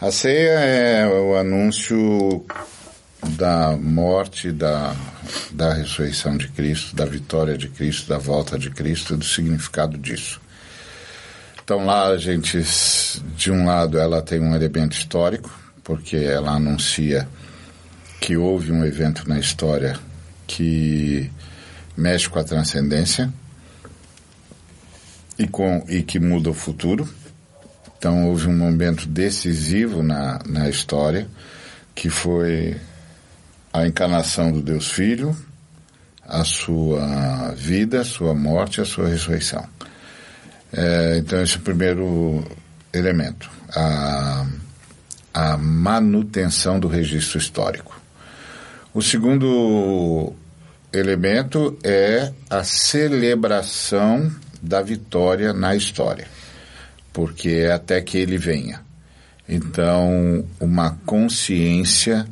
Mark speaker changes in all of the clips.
Speaker 1: A ceia é o anúncio da morte, da, da ressurreição de Cristo, da vitória de Cristo, da volta de Cristo, do significado disso. Então lá a gente, de um lado, ela tem um elemento histórico, porque ela anuncia que houve um evento na história que mexe com a transcendência e, com, e que muda o futuro. Então houve um momento decisivo na, na história, que foi a encarnação do Deus Filho, a sua vida, a sua morte, a sua ressurreição. É, então esse é o primeiro elemento, a, a manutenção do registro histórico. O segundo elemento é a celebração da vitória na história, porque é até que ele venha. Então, uma consciência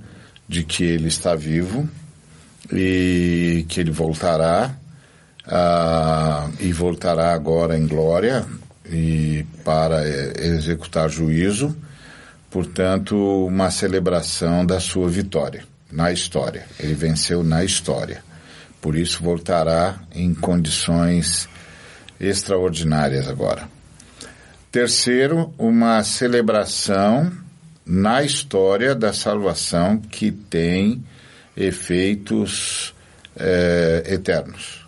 Speaker 1: de que ele está vivo e que ele voltará uh, e voltará agora em glória e para executar juízo, portanto, uma celebração da sua vitória na história. Ele venceu na história. Por isso voltará em condições extraordinárias agora. Terceiro, uma celebração na história da salvação que tem efeitos é, eternos,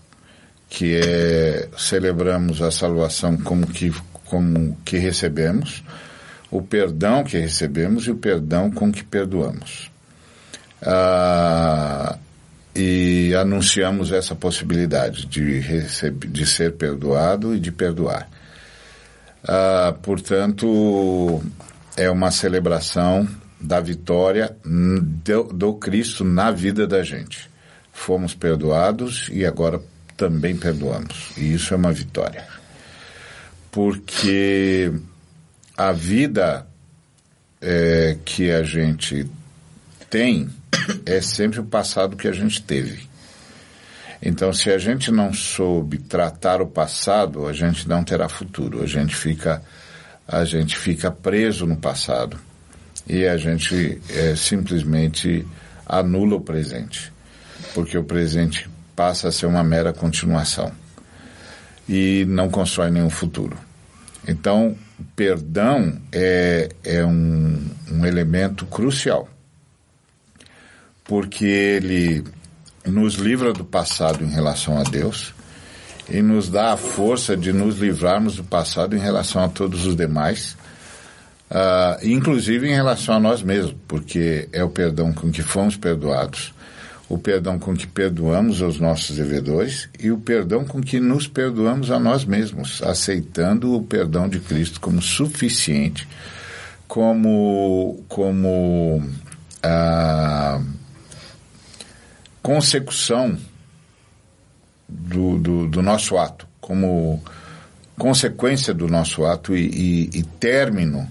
Speaker 1: que é celebramos a salvação como que como que recebemos, o perdão que recebemos e o perdão com que perdoamos. Ah, e anunciamos essa possibilidade de, receber, de ser perdoado e de perdoar. Ah, portanto, é uma celebração da vitória do, do Cristo na vida da gente. Fomos perdoados e agora também perdoamos. E isso é uma vitória. Porque a vida é, que a gente tem é sempre o passado que a gente teve. Então, se a gente não soube tratar o passado, a gente não terá futuro. A gente fica, a gente fica preso no passado e a gente é, simplesmente anula o presente, porque o presente passa a ser uma mera continuação e não constrói nenhum futuro. Então, perdão é, é um, um elemento crucial porque ele nos livra do passado em relação a Deus e nos dá a força de nos livrarmos do passado em relação a todos os demais, uh, inclusive em relação a nós mesmos, porque é o perdão com que fomos perdoados, o perdão com que perdoamos os nossos devedores e o perdão com que nos perdoamos a nós mesmos, aceitando o perdão de Cristo como suficiente, como como uh, consecução do, do, do, nosso ato, como consequência do nosso ato e, e, e término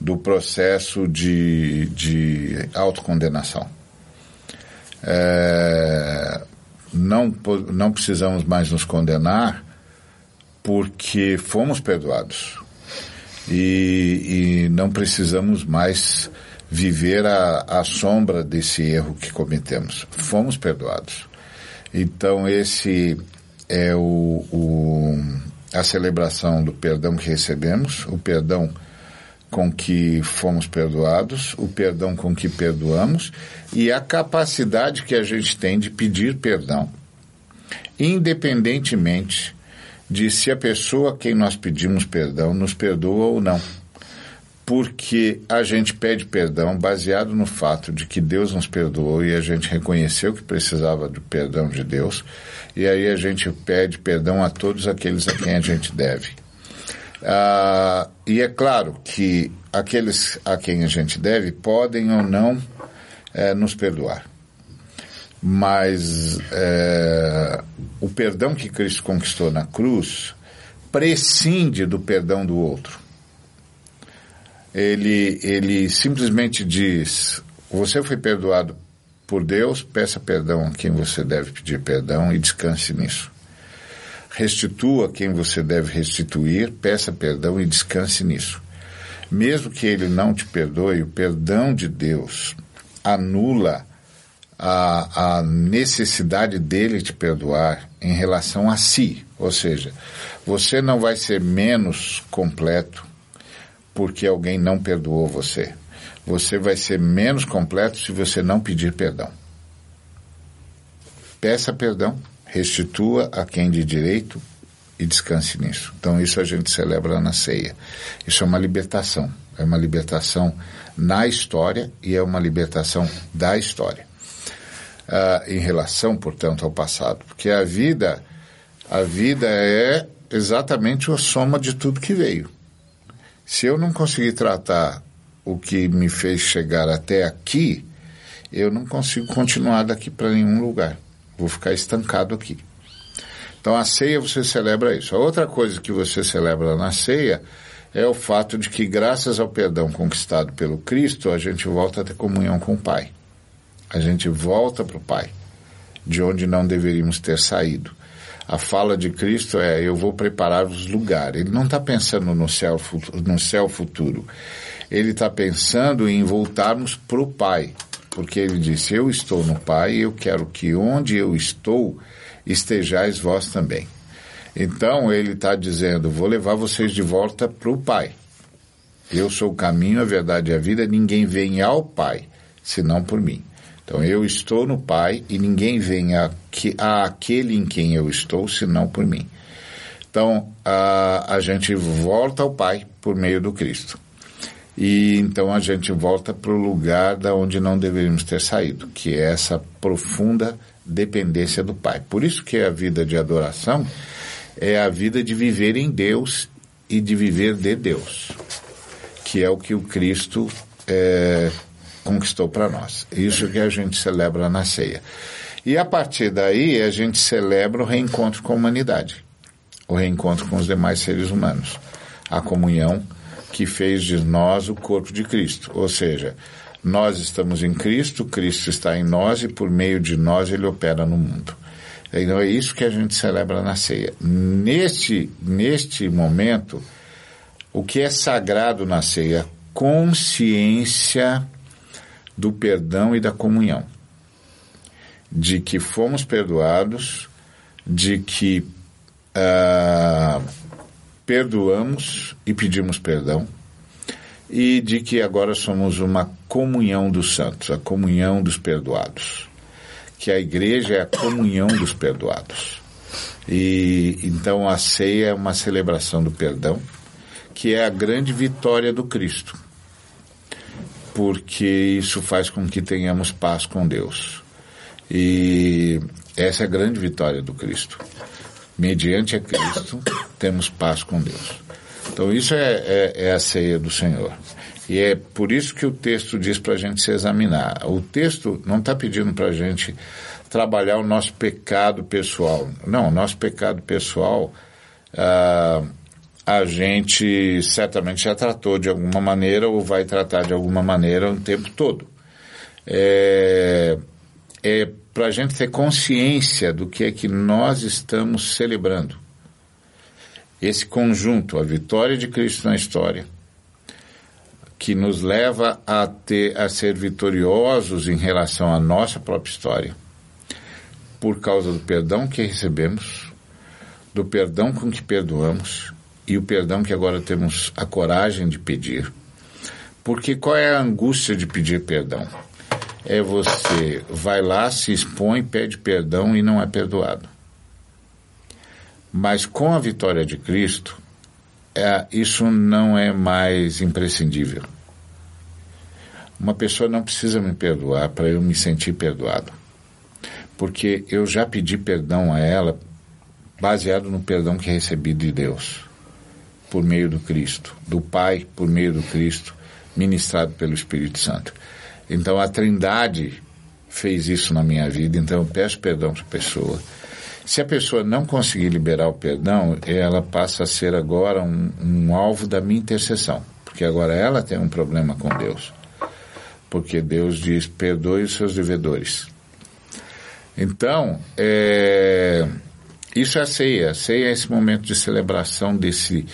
Speaker 1: do processo de, de autocondenação. É, não, não precisamos mais nos condenar porque fomos perdoados e, e não precisamos mais viver a, a sombra desse erro que cometemos. Fomos perdoados. Então, esse é o, o, a celebração do perdão que recebemos, o perdão com que fomos perdoados, o perdão com que perdoamos e a capacidade que a gente tem de pedir perdão, independentemente de se a pessoa a quem nós pedimos perdão nos perdoa ou não porque a gente pede perdão baseado no fato de que Deus nos perdoou e a gente reconheceu que precisava do perdão de Deus, e aí a gente pede perdão a todos aqueles a quem a gente deve. Ah, e é claro que aqueles a quem a gente deve podem ou não é, nos perdoar. Mas é, o perdão que Cristo conquistou na cruz prescinde do perdão do outro ele, ele simplesmente diz: você foi perdoado por Deus, peça perdão a quem você deve pedir perdão e descanse nisso. Restitua quem você deve restituir, peça perdão e descanse nisso. Mesmo que ele não te perdoe, o perdão de Deus anula a, a necessidade dele te perdoar em relação a si. Ou seja, você não vai ser menos completo porque alguém não perdoou você. Você vai ser menos completo se você não pedir perdão. Peça perdão, restitua a quem de direito e descanse nisso. Então isso a gente celebra na ceia. Isso é uma libertação. É uma libertação na história e é uma libertação da história. Uh, em relação, portanto, ao passado. Porque a vida, a vida é exatamente a soma de tudo que veio. Se eu não conseguir tratar o que me fez chegar até aqui, eu não consigo continuar daqui para nenhum lugar. Vou ficar estancado aqui. Então a ceia você celebra isso. A outra coisa que você celebra na ceia é o fato de que, graças ao perdão conquistado pelo Cristo, a gente volta a ter comunhão com o Pai. A gente volta para o Pai, de onde não deveríamos ter saído. A fala de Cristo é: Eu vou preparar os lugares. Ele não está pensando no céu, no céu futuro. Ele está pensando em voltarmos para o Pai. Porque ele disse: Eu estou no Pai e eu quero que onde eu estou estejais vós também. Então ele está dizendo: vou levar vocês de volta para o Pai. Eu sou o caminho, a verdade e a vida, ninguém vem ao Pai senão por mim. Então eu estou no Pai e ninguém vem a, a aquele em quem eu estou senão por mim. Então a, a gente volta ao Pai por meio do Cristo. E então a gente volta para o lugar da onde não deveríamos ter saído, que é essa profunda dependência do Pai. Por isso que a vida de adoração é a vida de viver em Deus e de viver de Deus, que é o que o Cristo é, conquistou para nós. Isso que a gente celebra na ceia. E a partir daí a gente celebra o reencontro com a humanidade, o reencontro com os demais seres humanos, a comunhão que fez de nós o corpo de Cristo. Ou seja, nós estamos em Cristo, Cristo está em nós e por meio de nós ele opera no mundo. Então é isso que a gente celebra na ceia. Neste, neste momento, o que é sagrado na ceia? Consciência do perdão e da comunhão. De que fomos perdoados, de que uh, perdoamos e pedimos perdão, e de que agora somos uma comunhão dos santos, a comunhão dos perdoados que a igreja é a comunhão dos perdoados. E então a ceia é uma celebração do perdão, que é a grande vitória do Cristo. Porque isso faz com que tenhamos paz com Deus. E essa é a grande vitória do Cristo. Mediante a Cristo, temos paz com Deus. Então, isso é, é, é a ceia do Senhor. E é por isso que o texto diz para a gente se examinar. O texto não está pedindo para a gente trabalhar o nosso pecado pessoal. Não, o nosso pecado pessoal ah, a gente certamente já tratou de alguma maneira ou vai tratar de alguma maneira o tempo todo. É, é para a gente ter consciência do que é que nós estamos celebrando. Esse conjunto, a vitória de Cristo na história, que nos leva a ter a ser vitoriosos em relação à nossa própria história, por causa do perdão que recebemos, do perdão com que perdoamos e o perdão que agora temos a coragem de pedir. Porque qual é a angústia de pedir perdão? É você vai lá, se expõe, pede perdão e não é perdoado. Mas com a vitória de Cristo, é, isso não é mais imprescindível. Uma pessoa não precisa me perdoar para eu me sentir perdoado. Porque eu já pedi perdão a ela baseado no perdão que recebi de Deus, por meio do Cristo, do Pai por meio do Cristo, ministrado pelo Espírito Santo. Então a Trindade fez isso na minha vida, então eu peço perdão para a pessoa se a pessoa não conseguir liberar o perdão, ela passa a ser agora um, um alvo da minha intercessão, porque agora ela tem um problema com Deus. Porque Deus diz: perdoe os seus devedores. Então, é, isso é a ceia. A ceia é esse momento de celebração desse,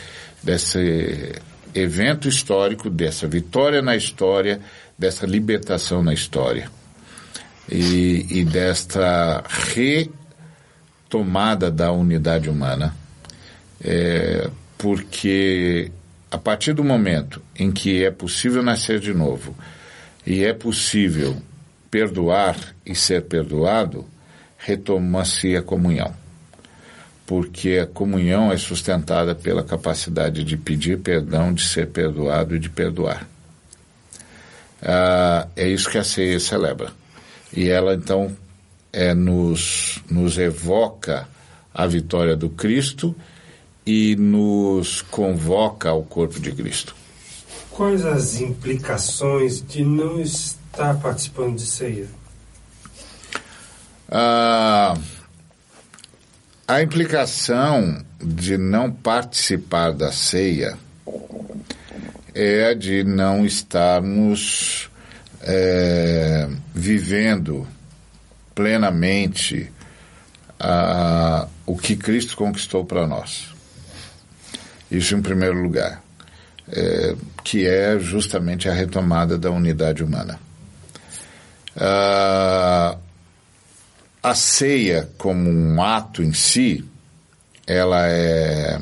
Speaker 1: desse evento histórico, dessa vitória na história, dessa libertação na história e, e desta retomada da unidade humana, é, porque a partir do momento em que é possível nascer de novo e é possível perdoar e ser perdoado, retoma-se a comunhão. Porque a comunhão é sustentada pela capacidade de pedir perdão, de ser perdoado e de perdoar. Ah, é isso que a ceia celebra. E ela, então, é, nos, nos evoca a vitória do Cristo e nos convoca ao corpo de Cristo.
Speaker 2: Quais as implicações de não estar participando de ceia?
Speaker 1: Ah, a implicação de não participar da ceia é a de não estarmos é, vivendo plenamente ah, o que Cristo conquistou para nós. Isso em primeiro lugar, é, que é justamente a retomada da unidade humana. Ah, a ceia como um ato em si, ela é,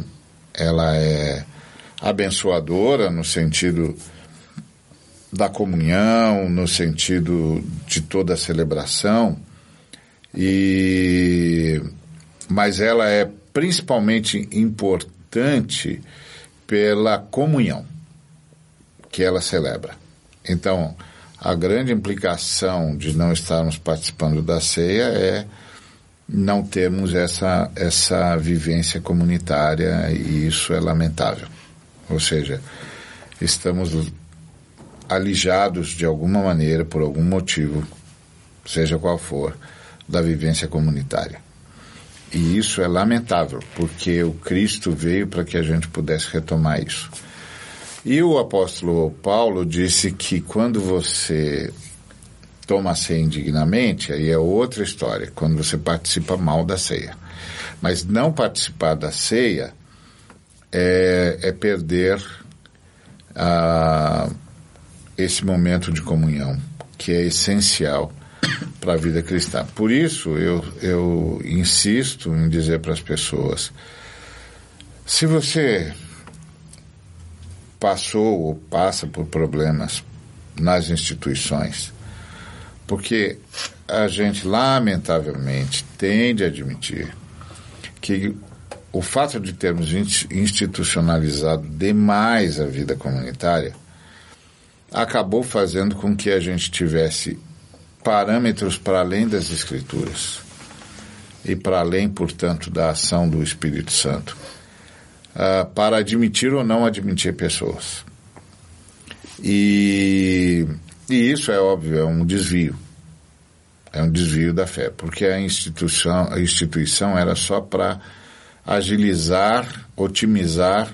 Speaker 1: ela é abençoadora no sentido da comunhão, no sentido de toda a celebração, e mas ela é principalmente importante pela comunhão que ela celebra. Então, a grande implicação de não estarmos participando da ceia é não termos essa, essa vivência comunitária e isso é lamentável. Ou seja, estamos alijados de alguma maneira, por algum motivo, seja qual for, da vivência comunitária. E isso é lamentável, porque o Cristo veio para que a gente pudesse retomar isso. E o apóstolo Paulo disse que quando você toma a ceia indignamente, aí é outra história, quando você participa mal da ceia. Mas não participar da ceia é, é perder a, esse momento de comunhão, que é essencial para a vida cristã. Por isso, eu, eu insisto em dizer para as pessoas: se você passou ou passa por problemas nas instituições, porque a gente, lamentavelmente, tende a admitir que o fato de termos institucionalizado demais a vida comunitária acabou fazendo com que a gente tivesse parâmetros para além das Escrituras e para além, portanto, da ação do Espírito Santo uh, para admitir ou não admitir pessoas. E, e isso é óbvio, é um desvio. É um desvio da fé, porque a instituição, a instituição era só para agilizar, otimizar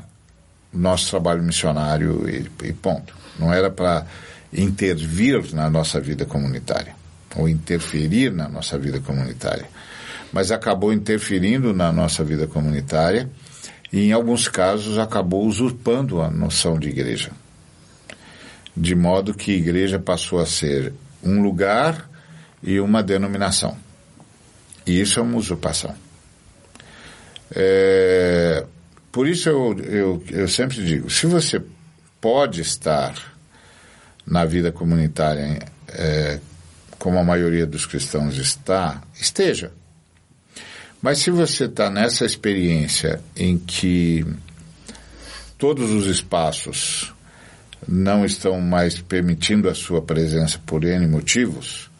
Speaker 1: nosso trabalho missionário e, e ponto. Não era para intervir na nossa vida comunitária ou interferir na nossa vida comunitária, mas acabou interferindo na nossa vida comunitária e, em alguns casos, acabou usurpando a noção de igreja. De modo que igreja passou a ser um lugar e uma denominação. E isso é uma usurpação. É, por isso eu, eu, eu sempre digo, se você pode estar na vida comunitária é, como a maioria dos cristãos está, esteja. Mas se você está nessa experiência em que todos os espaços não estão mais permitindo a sua presença por N motivos,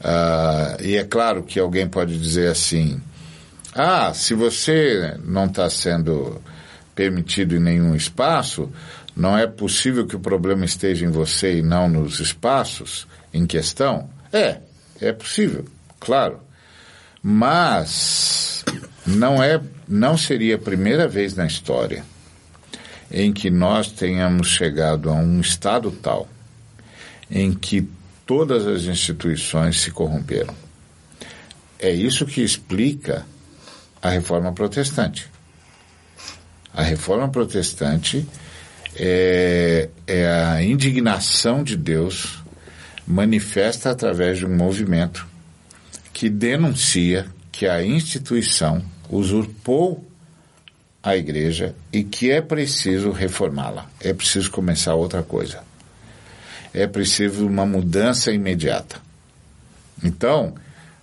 Speaker 1: uh, e é claro que alguém pode dizer assim, ah, se você não está sendo permitido em nenhum espaço, não é possível que o problema esteja em você e não nos espaços em questão? É, é possível, claro. Mas não é, não seria a primeira vez na história em que nós tenhamos chegado a um estado tal em que todas as instituições se corromperam. É isso que explica a reforma protestante. A reforma protestante é, é a indignação de Deus manifesta através de um movimento que denuncia que a instituição usurpou a igreja e que é preciso reformá-la. É preciso começar outra coisa. É preciso uma mudança imediata. Então,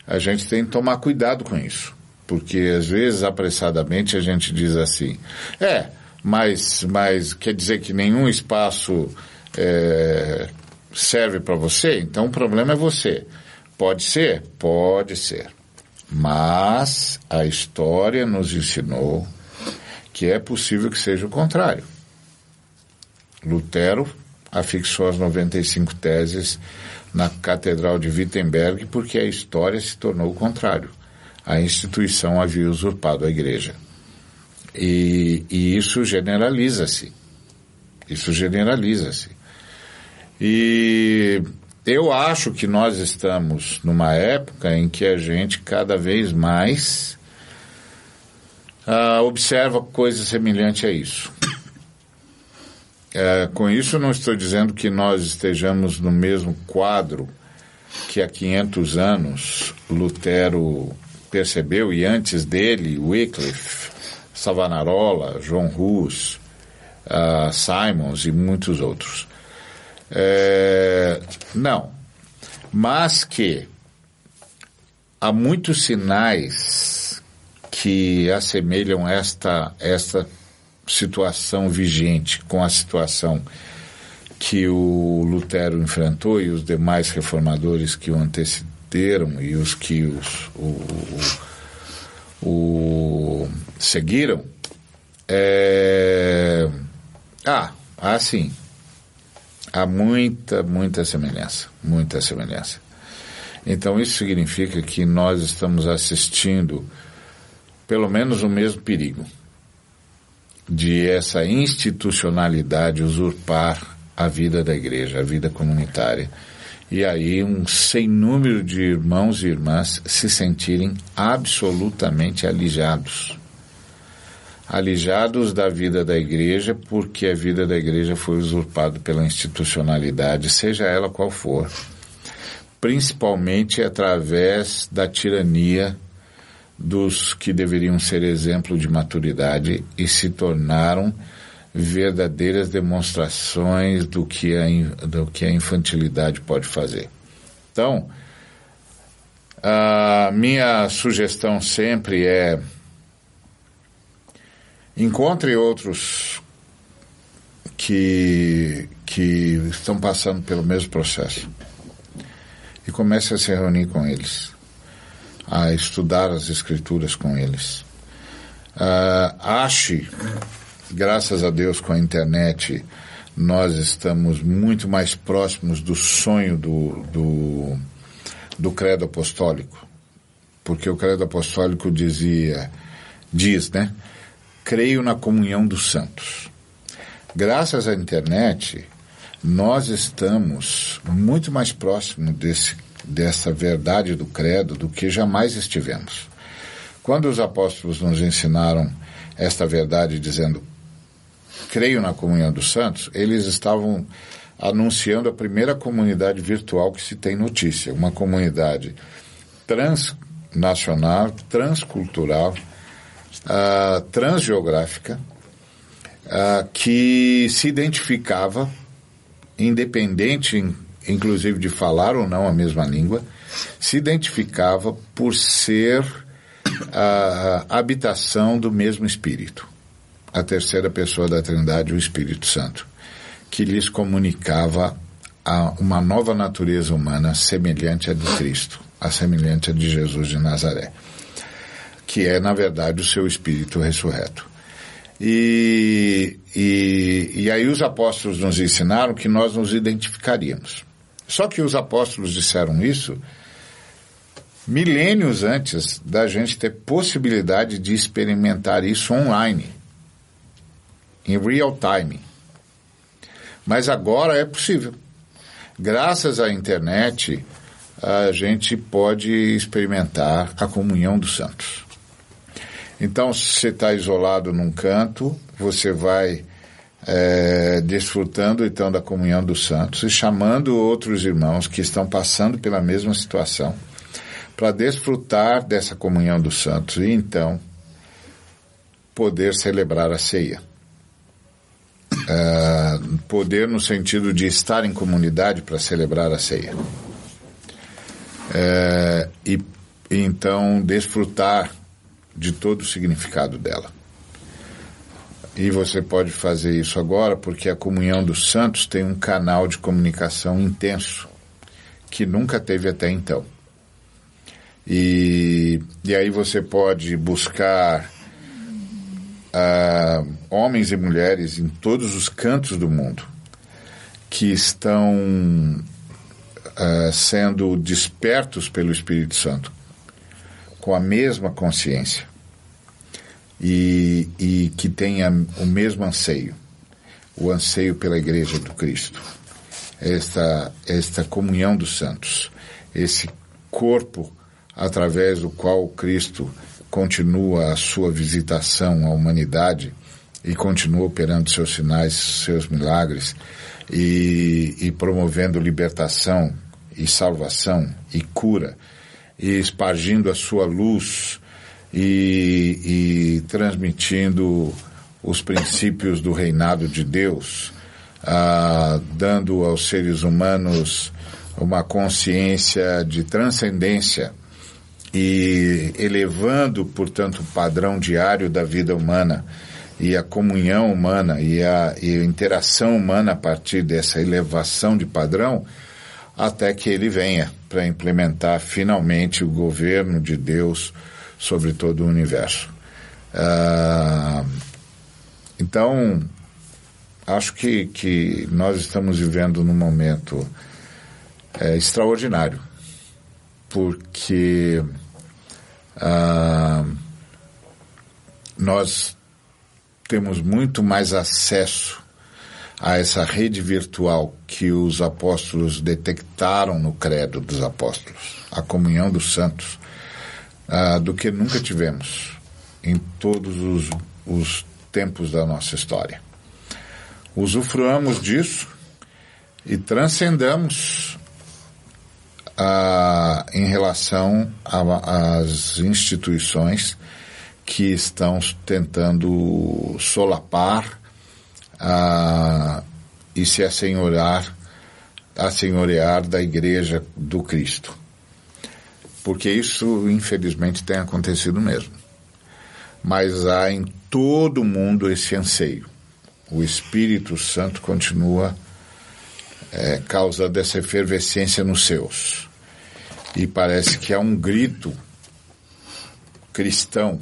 Speaker 1: a gente tem que tomar cuidado com isso. Porque às vezes, apressadamente, a gente diz assim: é, mas, mas quer dizer que nenhum espaço é, serve para você? Então o problema é você. Pode ser? Pode ser. Mas a história nos ensinou que é possível que seja o contrário. Lutero afixou as 95 teses na Catedral de Wittenberg porque a história se tornou o contrário. A instituição havia usurpado a igreja. E, e isso generaliza-se. Isso generaliza-se. E eu acho que nós estamos numa época em que a gente cada vez mais uh, observa coisas semelhantes a isso. Uh, com isso, não estou dizendo que nós estejamos no mesmo quadro que há 500 anos Lutero percebeu e antes dele Wycliffe, Savonarola, João Rus, uh, Simons e muitos outros. É, não, mas que há muitos sinais que assemelham esta, esta situação vigente com a situação que o Lutero enfrentou e os demais reformadores que o antecederam e os que os, o, o, seguiram. É... Ah, ah, sim. Há muita, muita semelhança. Muita semelhança. Então, isso significa que nós estamos assistindo pelo menos o mesmo perigo de essa institucionalidade usurpar a vida da igreja, a vida comunitária. E aí um sem número de irmãos e irmãs se sentirem absolutamente alijados. Alijados da vida da igreja, porque a vida da igreja foi usurpada pela institucionalidade, seja ela qual for. Principalmente através da tirania dos que deveriam ser exemplo de maturidade e se tornaram verdadeiras demonstrações do que a, do que a infantilidade pode fazer. Então, a minha sugestão sempre é encontre outros que, que estão passando pelo mesmo processo e comece a se reunir com eles a estudar as escrituras com eles. Uh, ache, graças a Deus com a internet, nós estamos muito mais próximos do sonho do, do, do credo apostólico. Porque o credo apostólico dizia, diz, né? Creio na comunhão dos santos. Graças à internet, nós estamos muito mais próximos desse dessa verdade do credo do que jamais estivemos. Quando os apóstolos nos ensinaram esta verdade dizendo creio na comunhão dos santos, eles estavam anunciando a primeira comunidade virtual que se tem notícia, uma comunidade transnacional, transcultural, uh, transgeográfica, uh, que se identificava independente inclusive de falar ou não a mesma língua, se identificava por ser a habitação do mesmo Espírito, a terceira pessoa da Trindade, o Espírito Santo, que lhes comunicava uma nova natureza humana semelhante à de Cristo, a semelhante à de Jesus de Nazaré, que é, na verdade, o seu Espírito ressurreto. E, e, e aí os apóstolos nos ensinaram que nós nos identificaríamos. Só que os apóstolos disseram isso milênios antes da gente ter possibilidade de experimentar isso online, em real time. Mas agora é possível. Graças à internet, a gente pode experimentar a comunhão dos santos. Então, se você está isolado num canto, você vai é, desfrutando então da comunhão dos santos e chamando outros irmãos que estão passando pela mesma situação para desfrutar dessa comunhão dos santos e então poder celebrar a ceia. É, poder no sentido de estar em comunidade para celebrar a ceia. É, e, e então desfrutar de todo o significado dela. E você pode fazer isso agora porque a comunhão dos santos tem um canal de comunicação intenso que nunca teve até então. E, e aí você pode buscar uh, homens e mulheres em todos os cantos do mundo que estão uh, sendo despertos pelo Espírito Santo com a mesma consciência e, e que tenha o mesmo anseio, o anseio pela Igreja do Cristo, esta, esta comunhão dos santos, esse corpo através do qual Cristo continua a sua visitação à humanidade e continua operando seus sinais, seus milagres e, e promovendo libertação e salvação e cura e espargindo a sua luz e, e transmitindo os princípios do reinado de Deus, ah, dando aos seres humanos uma consciência de transcendência e elevando, portanto, o padrão diário da vida humana e a comunhão humana e a, e a interação humana a partir dessa elevação de padrão, até que ele venha para implementar finalmente o governo de Deus sobre todo o universo. Uh, então, acho que, que nós estamos vivendo num momento é, extraordinário, porque uh, nós temos muito mais acesso a essa rede virtual que os apóstolos detectaram no credo dos apóstolos, a comunhão dos santos, uh, do que nunca tivemos em todos os, os tempos da nossa história. Usufruamos disso e transcendamos uh, em relação às instituições que estão tentando solapar uh, e se assenhorar, assenhorear da Igreja do Cristo porque isso infelizmente tem acontecido mesmo. Mas há em todo o mundo esse anseio. O Espírito Santo continua é, causando essa efervescência nos seus. E parece que há um grito cristão,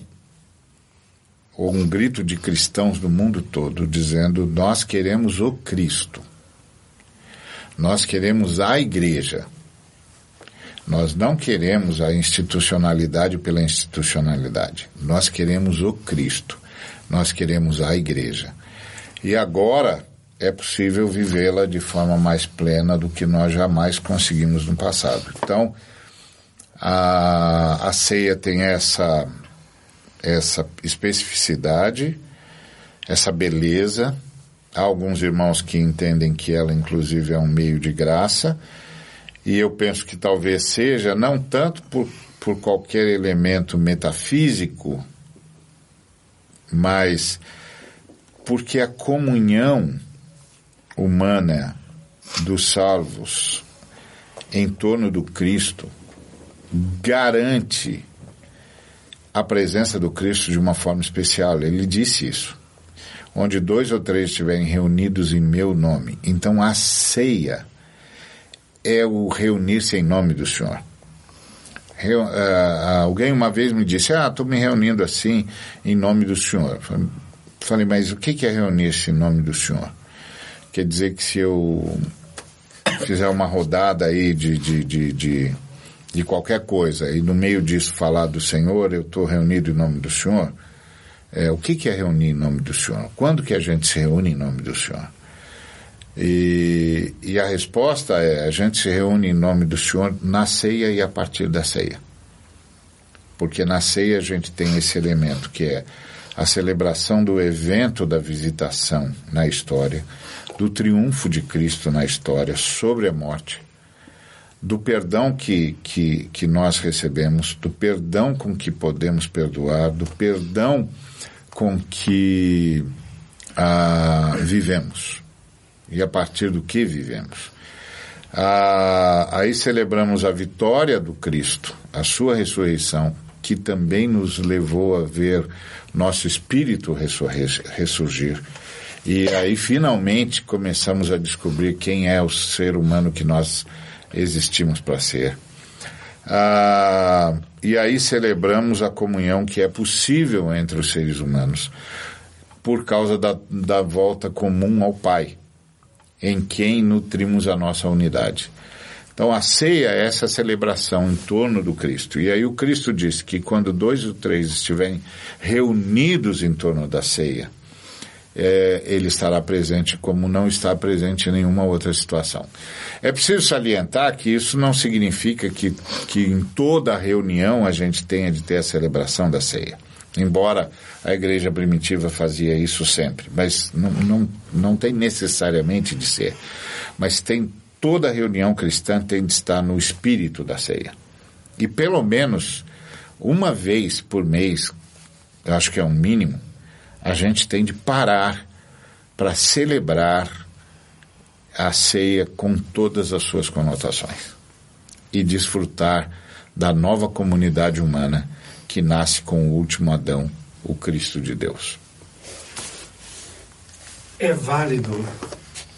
Speaker 1: ou um grito de cristãos do mundo todo, dizendo: Nós queremos o Cristo. Nós queremos a igreja. Nós não queremos a institucionalidade pela institucionalidade. Nós queremos o Cristo. Nós queremos a igreja. E agora é possível vivê-la de forma mais plena do que nós jamais conseguimos no passado. Então, a, a ceia tem essa, essa especificidade, essa beleza. Há alguns irmãos que entendem que ela, inclusive, é um meio de graça e eu penso que talvez seja não tanto por, por qualquer elemento metafísico, mas porque a comunhão humana dos salvos em torno do Cristo garante a presença do Cristo de uma forma especial. Ele disse isso. Onde dois ou três estiverem reunidos em meu nome. Então a ceia é o reunir-se em nome do Senhor. Reu, uh, alguém uma vez me disse, ah, estou me reunindo assim em nome do Senhor. Falei, mas o que é reunir-se em nome do Senhor? Quer dizer que se eu fizer uma rodada aí de, de, de, de, de qualquer coisa e no meio disso falar do Senhor, eu estou reunido em nome do Senhor? É, o que é reunir em nome do Senhor? Quando que a gente se reúne em nome do Senhor? E, e a resposta é: a gente se reúne em nome do Senhor na ceia e a partir da ceia. Porque na ceia a gente tem esse elemento que é a celebração do evento da visitação na história, do triunfo de Cristo na história sobre a morte, do perdão que, que, que nós recebemos, do perdão com que podemos perdoar, do perdão com que ah, vivemos e a partir do que vivemos. Ah, aí celebramos a vitória do Cristo, a sua ressurreição, que também nos levou a ver nosso espírito ressurgir. E aí finalmente começamos a descobrir quem é o ser humano que nós existimos para ser. Ah, e aí celebramos a comunhão que é possível entre os seres humanos por causa da, da volta comum ao Pai, em quem nutrimos a nossa unidade. Então a ceia é essa celebração em torno do Cristo. E aí o Cristo disse que quando dois ou três estiverem reunidos em torno da ceia, é, ele estará presente como não está presente em nenhuma outra situação. É preciso salientar que isso não significa que, que em toda reunião a gente tenha de ter a celebração da ceia. Embora a igreja primitiva fazia isso sempre, mas não, não, não tem necessariamente de ser. Mas tem toda reunião cristã tem de estar no espírito da ceia. E pelo menos uma vez por mês, acho que é um mínimo, a gente tem de parar para celebrar a ceia com todas as suas conotações e desfrutar da nova comunidade humana que nasce com o último Adão, o Cristo de Deus.
Speaker 2: É válido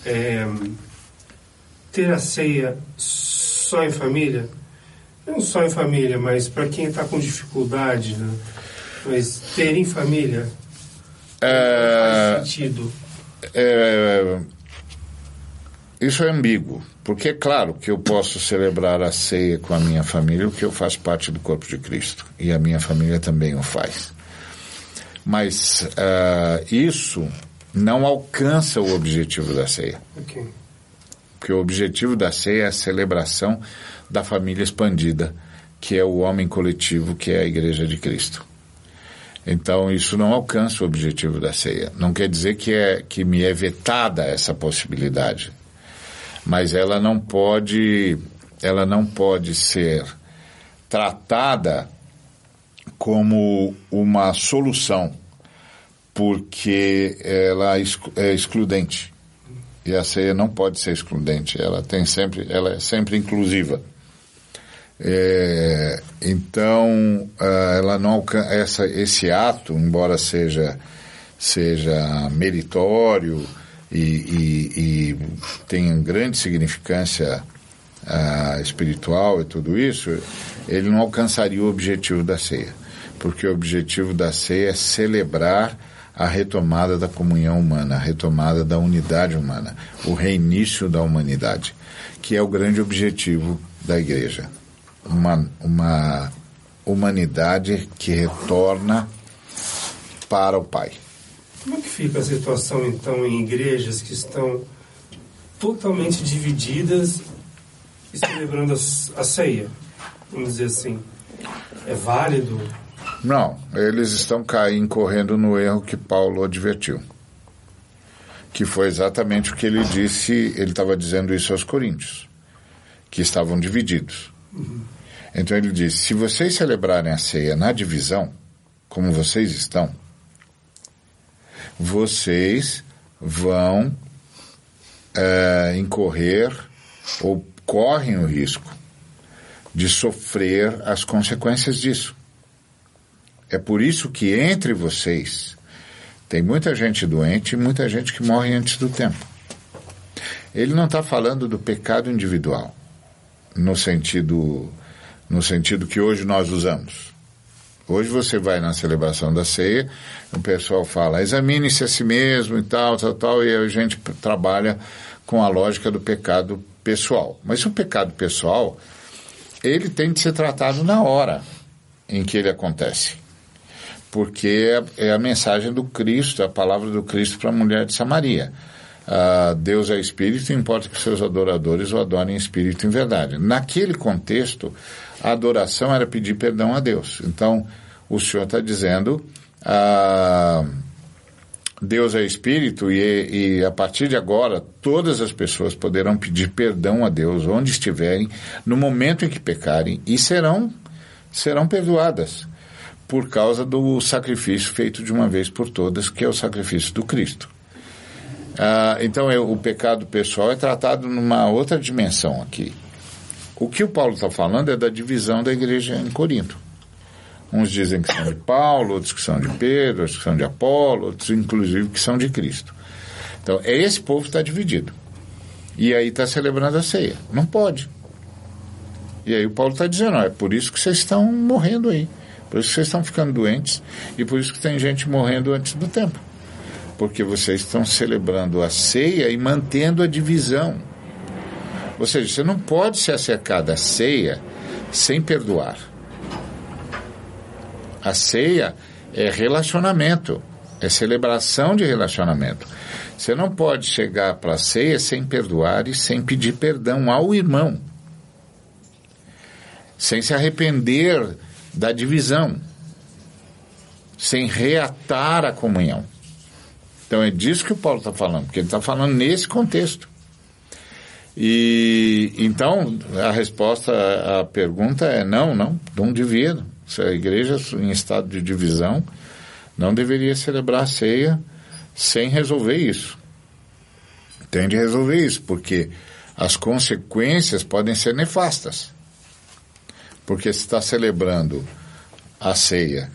Speaker 2: é, ter a ceia só em família? Não só em família, mas para quem está com dificuldade, né? mas ter em família é, faz sentido.
Speaker 1: É, isso é ambíguo, porque é claro que eu posso celebrar a ceia com a minha família, porque eu faço parte do corpo de Cristo e a minha família também o faz. Mas uh, isso não alcança o objetivo da ceia. Okay. Porque o objetivo da ceia é a celebração da família expandida, que é o homem coletivo, que é a Igreja de Cristo. Então isso não alcança o objetivo da ceia. Não quer dizer que é que me é vetada essa possibilidade, mas ela não pode ela não pode ser tratada como uma solução, porque ela é excludente. E a ceia não pode ser excludente, ela tem sempre, ela é sempre inclusiva. É, então, ah, ela não essa, esse ato, embora seja, seja meritório e, e, e tenha grande significância uh, espiritual e tudo isso, ele não alcançaria o objetivo da ceia. Porque o objetivo da ceia é celebrar a retomada da comunhão humana, a retomada da unidade humana, o reinício da humanidade, que é o grande objetivo da igreja uma, uma humanidade que retorna para o Pai.
Speaker 2: Como é que fica a situação, então, em igrejas que estão totalmente divididas e celebrando a, ceia? Vamos dizer assim. É válido?
Speaker 1: Não, eles estão caindo, correndo no erro que Paulo advertiu. Que foi exatamente o que ele disse, ele estava dizendo isso aos coríntios, que estavam divididos. Então ele diz: se vocês celebrarem a ceia na divisão, como vocês estão, vocês vão é, incorrer ou correm o risco de sofrer as consequências disso. É por isso que entre vocês tem muita gente doente e muita gente que morre antes do tempo. Ele não está falando do pecado individual, no sentido no sentido que hoje nós usamos. Hoje você vai na celebração da ceia, o pessoal fala, examine-se a si mesmo e tal, tal, tal, e a gente trabalha com a lógica do pecado pessoal. Mas o pecado pessoal, ele tem de ser tratado na hora em que ele acontece. Porque é, é a mensagem do Cristo, a palavra do Cristo para a mulher de Samaria. Uh, Deus é espírito, importa que seus adoradores o adorem em espírito e em verdade. Naquele contexto, a adoração era pedir perdão a Deus. Então, o Senhor está dizendo ah, Deus é Espírito e, e a partir de agora todas as pessoas poderão pedir perdão a Deus onde estiverem, no momento em que pecarem, e serão, serão perdoadas por causa do sacrifício feito de uma vez por todas, que é o sacrifício do Cristo. Ah, então, eu, o pecado pessoal é tratado numa outra dimensão aqui. O que o Paulo está falando é da divisão da igreja em Corinto. Uns dizem que são de Paulo, outros que são de Pedro, outros que são de Apolo, outros, inclusive, que são de Cristo. Então, é esse povo que está dividido. E aí está celebrando a ceia. Não pode. E aí o Paulo está dizendo, ó, é por isso que vocês estão morrendo aí. Por isso vocês estão ficando doentes e por isso que tem gente morrendo antes do tempo. Porque vocês estão celebrando a ceia e mantendo a divisão. Ou seja, você não pode se acercar da ceia sem perdoar. A ceia é relacionamento, é celebração de relacionamento. Você não pode chegar para a ceia sem perdoar e sem pedir perdão ao irmão, sem se arrepender da divisão, sem reatar a comunhão. Então é disso que o Paulo está falando, porque ele está falando nesse contexto. E então a resposta à pergunta é não, não, não devia. Se a igreja em estado de divisão não deveria celebrar a ceia sem resolver isso. Tem de resolver isso, porque as consequências podem ser nefastas. Porque se está celebrando a ceia,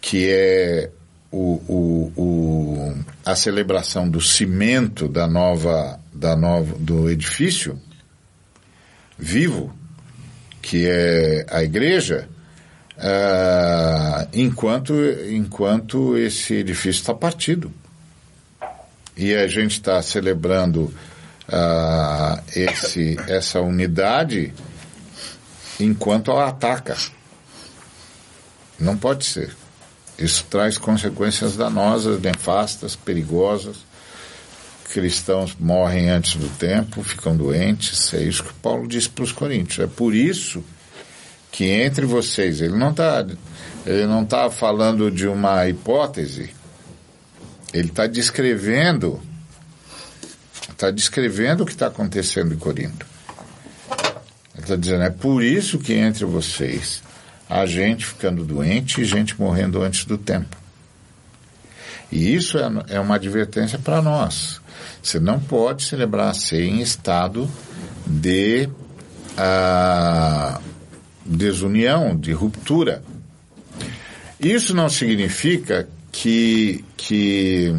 Speaker 1: que é o, o, o, a celebração do cimento da nova, da nova, do edifício vivo, que é a igreja, uh, enquanto, enquanto esse edifício está partido. E a gente está celebrando uh, esse, essa unidade enquanto ela ataca. Não pode ser. Isso traz consequências danosas, nefastas, perigosas. Cristãos morrem antes do tempo, ficam doentes. É isso que Paulo disse para os coríntios. É por isso que entre vocês, ele não está ele não tá falando de uma hipótese, ele está descrevendo está descrevendo o que está acontecendo em Corinto está dizendo, é por isso que entre vocês há gente ficando doente e gente morrendo antes do tempo. E isso é, é uma advertência para nós. Você não pode celebrar a em estado de ah, desunião, de ruptura. Isso não significa que, que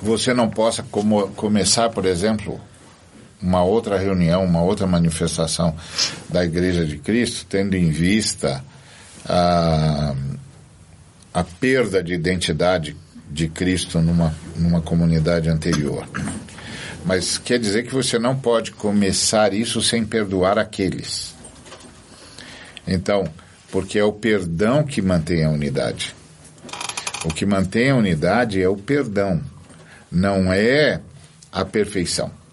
Speaker 1: você não possa como, começar, por exemplo, uma outra reunião, uma outra manifestação da Igreja de Cristo, tendo em vista a, a perda de identidade de Cristo numa, numa comunidade anterior. Mas quer dizer que você não pode começar isso sem perdoar aqueles. Então, porque é o perdão que mantém a unidade. O que mantém a unidade é o perdão, não é a perfeição.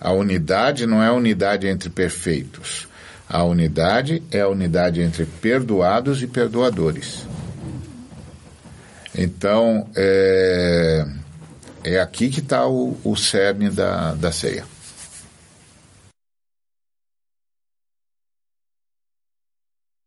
Speaker 1: A unidade não é a unidade entre perfeitos. A unidade é a unidade entre perdoados e perdoadores. Então, é, é aqui que está o, o cerne da, da ceia.